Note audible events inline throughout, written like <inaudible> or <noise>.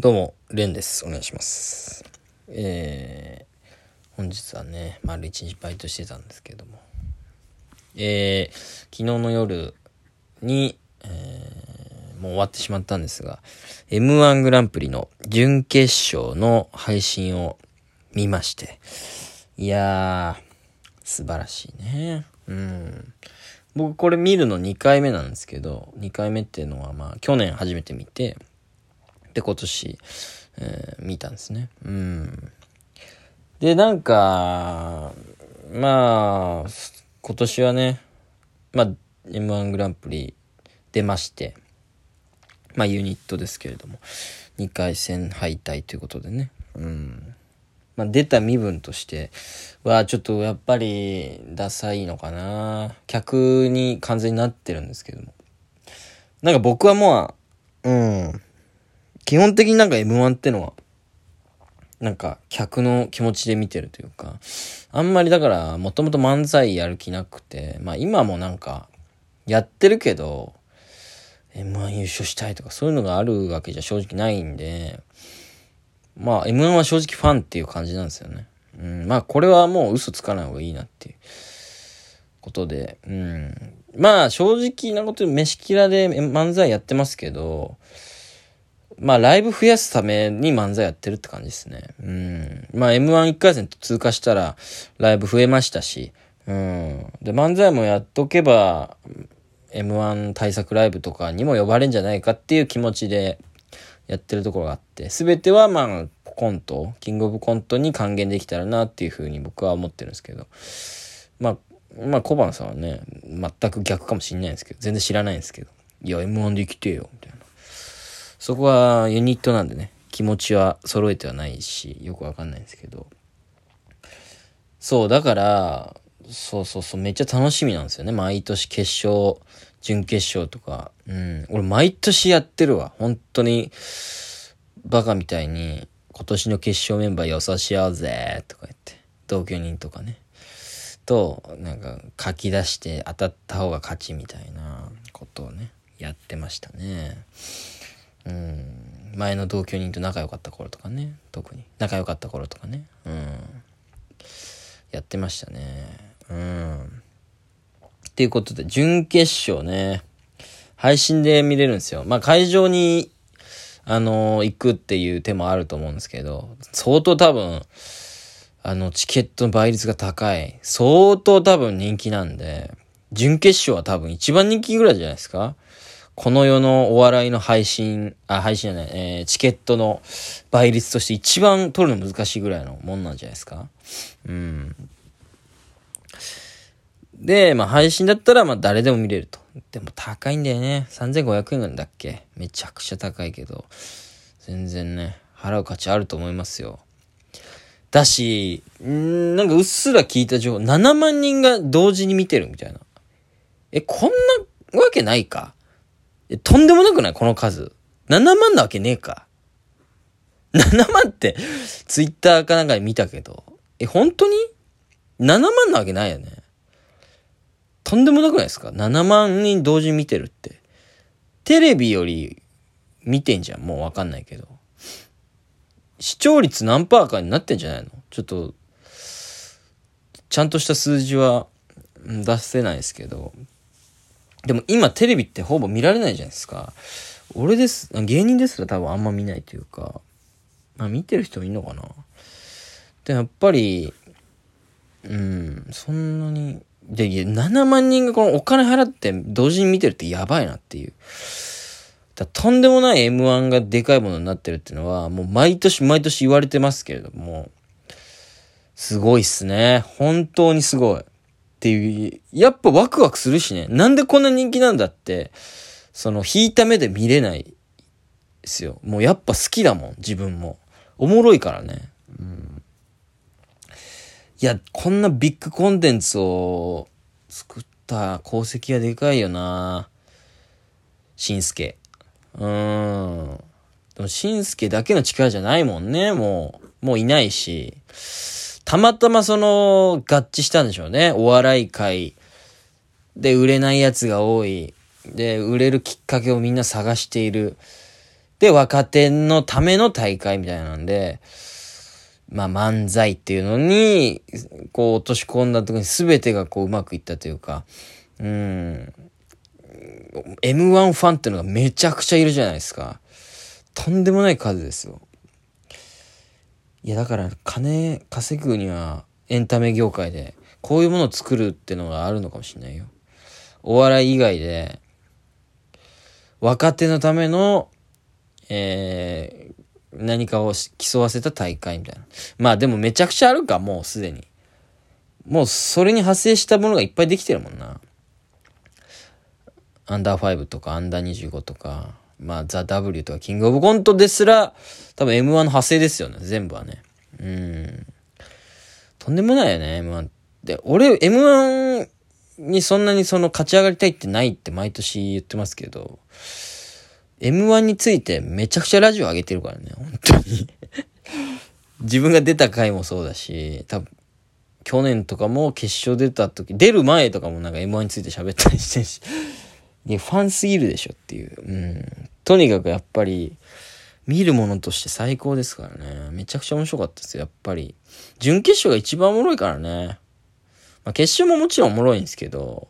どうも、レンです。お願いします。えー、本日はね、丸一日バイトしてたんですけども、えー、昨日の夜に、えー、もう終わってしまったんですが、M1 グランプリの準決勝の配信を見まして、いやー、素晴らしいね。うん。僕これ見るの2回目なんですけど、2回目っていうのはまあ去年初めて見て、で今年、えー見たんですね。うん。で、なんか、まあ、今年はね、まあ、M1 グランプリ出まして、まあユニットですけれども、2回戦敗退ということでね。うん。まあ出た身分としては、ちょっとやっぱりダサいのかな。客に完全になってるんですけども。なんか僕はもう、うん。基本的になんか M1 ってのは、なんか客の気持ちで見てるというか、あんまりだからもともと漫才やる気なくて、まあ今もなんかやってるけど、M1 優勝したいとかそういうのがあるわけじゃ正直ないんで、まあ M1 は正直ファンっていう感じなんですよね。うん、まあこれはもう嘘つかない方がいいなっていうことで、うん。まあ正直なこと飯キラで漫才やってますけど、まあライブ増やすために漫才やってるって感じですね。うん。まあ M11 回戦通過したらライブ増えましたし、うん。で漫才もやっとけば M1 対策ライブとかにも呼ばれるんじゃないかっていう気持ちでやってるところがあって、すべてはまあコント、キングオブコントに還元できたらなっていうふうに僕は思ってるんですけど、まあ、まあ小判さんはね、全く逆かもしんないんですけど、全然知らないんですけど、いや M1 で生きてよ、みたいな。そこはユニットなんでね、気持ちは揃えてはないし、よくわかんないんですけど。そう、だから、そうそうそう、めっちゃ楽しみなんですよね。毎年決勝、準決勝とか。うん。俺毎年やってるわ。本当に、バカみたいに、今年の決勝メンバー予想しようぜ、とか言って。同居人とかね。と、なんか書き出して当たった方が勝ちみたいなことをね、やってましたね。うん。前の同居人と仲良かった頃とかね。特に。仲良かった頃とかね。うん。やってましたね。うん。っていうことで、準決勝ね。配信で見れるんですよ。まあ会場に、あの行くっていう手もあると思うんですけど、相当多分、あの、チケットの倍率が高い。相当多分人気なんで、準決勝は多分一番人気ぐらいじゃないですかこの世のお笑いの配信、あ、配信じゃない、えーチケットの倍率として一番取るの難しいぐらいのもんなんじゃないですか？うん。で、まあ配信だったらまあ誰でも見れると。でも高いんだよね。3500円なんだっけ？めちゃくちゃ高いけど。全然ね、払う価値あると思いますよ。だし、んなんかうっすら聞いた情報、7万人が同時に見てるみたいな。え、こんなわけないか、とんでもなくない？この数。7万なわけねえか。7万って、ツイッターかなんかで見たけど。え、本当に ?7 万なわけないよね。とんでもなくないですか ?7 万人同時見てるって。テレビより見てんじゃん。もうわかんないけど。視聴率何パーかになってんじゃないの？ちょっと、ちゃんとした数字は出せないですけど。でも今テレビってほぼ見られないじゃないですか。俺です、芸人ですら多分あんま見ないというか、まあ見てる人もいるのかな。で、やっぱり、うん、そんなに、で、いや7万人がこのお金払って同時に見てるってやばいなっていう。だとんでもない M1 がでかいものになってるっていうのは、もう毎年毎年言われてますけれども、すごいっすね。本当にすごい。っていう、やっぱワクワクするしね。なんでこんな人気なんだって、その、引いた目で見れないですよ。もうやっぱ好きだもん、自分も。おもろいからね。うん。いや、こんなビッグコンテンツを作った功績がでかいよなしんすけ。うーん。でも、しんすけだけの力じゃないもんね、もう。もういないし。たまたまその、合致したんでしょうね。お笑い界で売れないやつが多い。で、売れるきっかけをみんな探している。で、若手のための大会みたいなんで、まあ漫才っていうのに、こう落とし込んだ時に全てがこううまくいったというか、うん。M1 ファンっていうのがめちゃくちゃいるじゃないですか。とんでもない数ですよ。いやだから金稼ぐにはエンタメ業界でこういうものを作るってのがあるのかもしれないよ。お笑い以外で若手のための、えー、何かを競わせた大会みたいな。まあでもめちゃくちゃあるか、もうすでに。もうそれに派生したものがいっぱいできてるもんな。アンダー5とかアンダー25とか、まあザ・ W とかキングオブコントですら、多分 M1 の派生ですよね、全部はね。うん。とんでもないよね、M1 って。俺、M1 にそんなにその勝ち上がりたいってないって毎年言ってますけど、M1 についてめちゃくちゃラジオ上げてるからね、本当に <laughs> 自分が出た回もそうだし、多分、去年とかも決勝出た時、出る前とかもなんか M1 について喋ったりしてるし、いや、ファンすぎるでしょっていう。うん。とにかくやっぱり、見るものとして最高ですからね。めちゃくちゃ面白かったですよ、やっぱり。準決勝が一番おもろいからね。まあ、決勝ももちろんおもろいんですけど、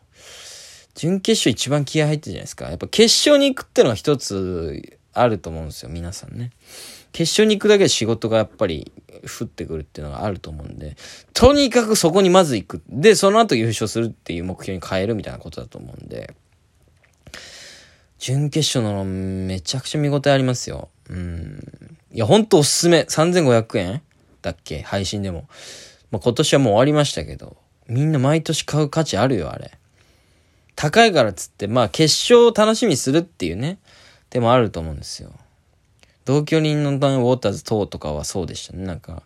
準決勝一番気合入ってるじゃないですか。やっぱ決勝に行くってのが一つあると思うんですよ、皆さんね。決勝に行くだけで仕事がやっぱり降ってくるっていうのがあると思うんで、とにかくそこにまず行く。で、その後優勝するっていう目標に変えるみたいなことだと思うんで、準決勝のめちゃくちゃ見応えありますよ。うん。いや、ほんとおすすめ。3500円だっけ？配信でも。まあ、今年はもう終わりましたけど、みんな毎年買う価値あるよ、あれ。高いからっつって、まあ決勝を楽しみにするっていうね、でもあると思うんですよ。同居人のウォーターズ等とかはそうでしたね。なんか、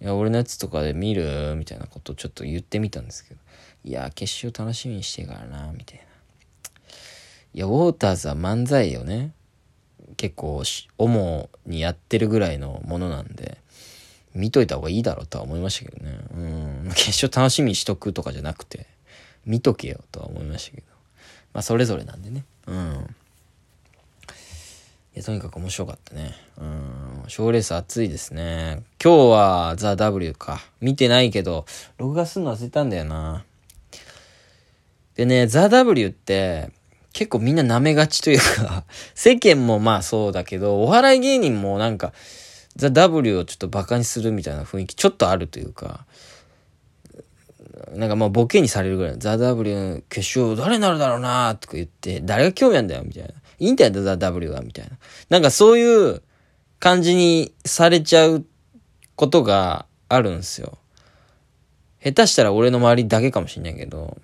いや、俺のやつとかで見る？みたいなことをちょっと言ってみたんですけど、いや、決勝楽しみにしてからな、みたいな。いや、ウォーターズは漫才をね、結構主にやってるぐらいのものなんで、見といた方がいいだろうとは思いましたけどね。うん。決勝楽しみにしとくとかじゃなくて、見とけよとは思いましたけど。まあ、それぞれなんでね。うん。いや、とにかく面白かったね。うん。賞レース熱いですね。今日はザ・ W か。見てないけど、録画するの忘れたんだよな。でね、ザ・ W って、結構みんな舐めがちというか <laughs> 世間もまあそうだけど、お笑い芸人もなんか、ザ・ W をちょっとバカにするみたいな雰囲気ちょっとあるというか、なんかもうボケにされるぐらい、ザ・ W 決勝誰になるだろうなとか言って、誰が興味あるんだよみたいな。いいんだよ、ザ・ W はみたいな。なんかそういう感じにされちゃうことがあるんですよ。下手したら俺の周りだけかもしんないけど、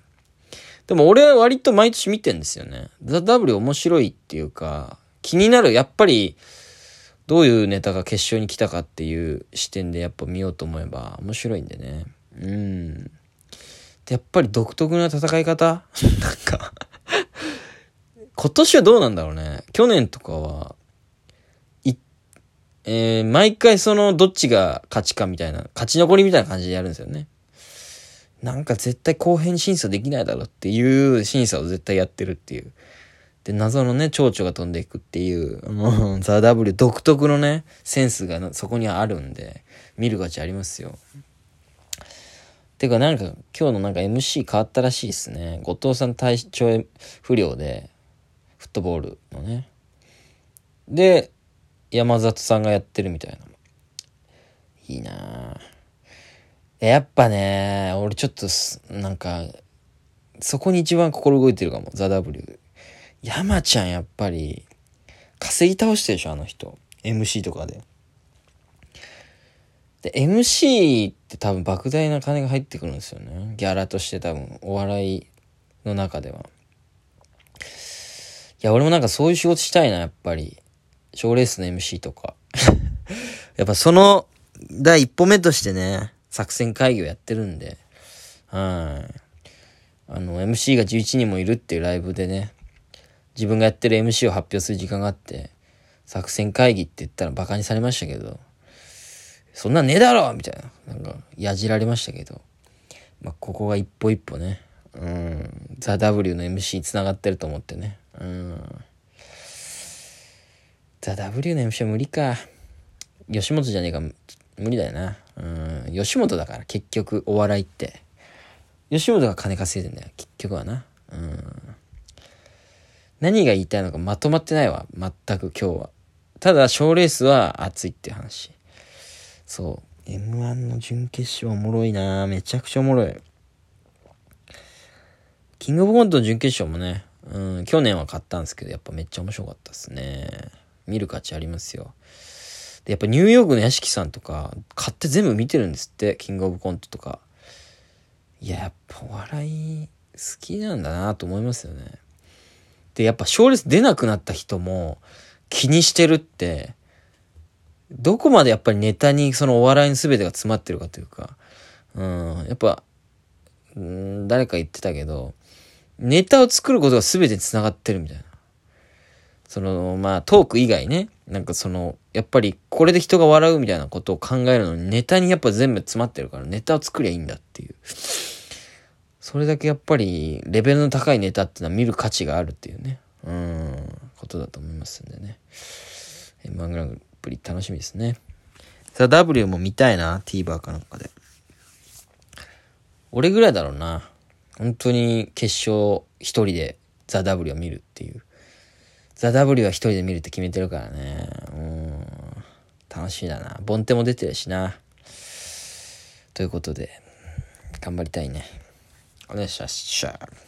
でも俺は割と毎年見てんですよね。ザ・ W 面白いっていうか、気になる、やっぱり、どういうネタが決勝に来たかっていう視点でやっぱ見ようと思えば面白いんでね。うん。やっぱり独特な戦い方？<laughs> なんか今年はどうなんだろうね。去年とかは、い、えー、毎回そのどっちが勝ちかみたいな、勝ち残りみたいな感じでやるんですよね。なんか絶対後編審査できないだろっていう審査を絶対やってるっていう。で、謎のね、蝶々が飛んでいくっていう、もう、<laughs> ザ・ W 独特のね、センスがそこにあるんで、見る価値ありますよ。てかなんか今日のなんか MC 変わったらしいですね。後藤さん体調不良で、フットボールのね。で、山里さんがやってるみたいな。いいなぁやっぱね、俺ちょっとなんか、そこに一番心動いてるかも、ザ・ W。山ちゃんやっぱり、稼ぎ倒してるでしょ、あの人。MC とかで。で、MC って多分莫大な金が入ってくるんですよね。ギャラとして多分、お笑いの中では。いや、俺もなんかそういう仕事したいな、やっぱり。賞レースの MC とか。<laughs> やっぱその第一歩目としてね、作戦会議をやってるんで、はい。あの、MC が11人もいるっていうライブでね、自分がやってる MC を発表する時間があって、作戦会議って言ったらバカにされましたけど、そんなんねえだろみたいな。なんか、やじられましたけど。まあ、ここが一歩一歩ね。うん。ザ・ W の MC に繋がってると思ってね。うん。ザ・ W の MC は無理か。吉本じゃねえか、無理だよな。うん、吉本だから結局お笑いって。吉本が金稼いでんだよ、結局はな。うん。何が言いたいのかまとまってないわ、全く今日は。ただ、賞レースは熱いっていう話。そう。M1 の準決勝おもろいなめちゃくちゃおもろい。キングオブコントの準決勝もね、うん、去年は買ったんですけど、やっぱめっちゃ面白かったですね。見る価値ありますよ。で、やっぱニューヨークの屋敷さんとか、買って全部見てるんですって、キングオブコントとか。いや、やっぱお笑い好きなんだなと思いますよね。で、やっぱ賞レース出なくなった人も気にしてるって、どこまでやっぱりネタにそのお笑いの全てが詰まってるかというか、うん、やっぱ、うん、誰か言ってたけど、ネタを作ることが全てに繋がってるみたいな。その、まあ、トーク以外ね。なんかその、やっぱりこれで人が笑うみたいなことを考えるのにネタにやっぱ全部詰まってるからネタを作りゃいいんだっていう。それだけやっぱりレベルの高いネタっていうのは見る価値があるっていうね。うん、ことだと思いますんでね。M1 グランプリ楽しみですね。さあ W も見たいな、TVer かなんかで。俺ぐらいだろうな。本当に決勝一人でザ・ W を見るっていう。ザ・ W は一人で見るって決めてるからね。うん。楽しいだな。ボンテも出てるしな。ということで、頑張りたいね。お願いします。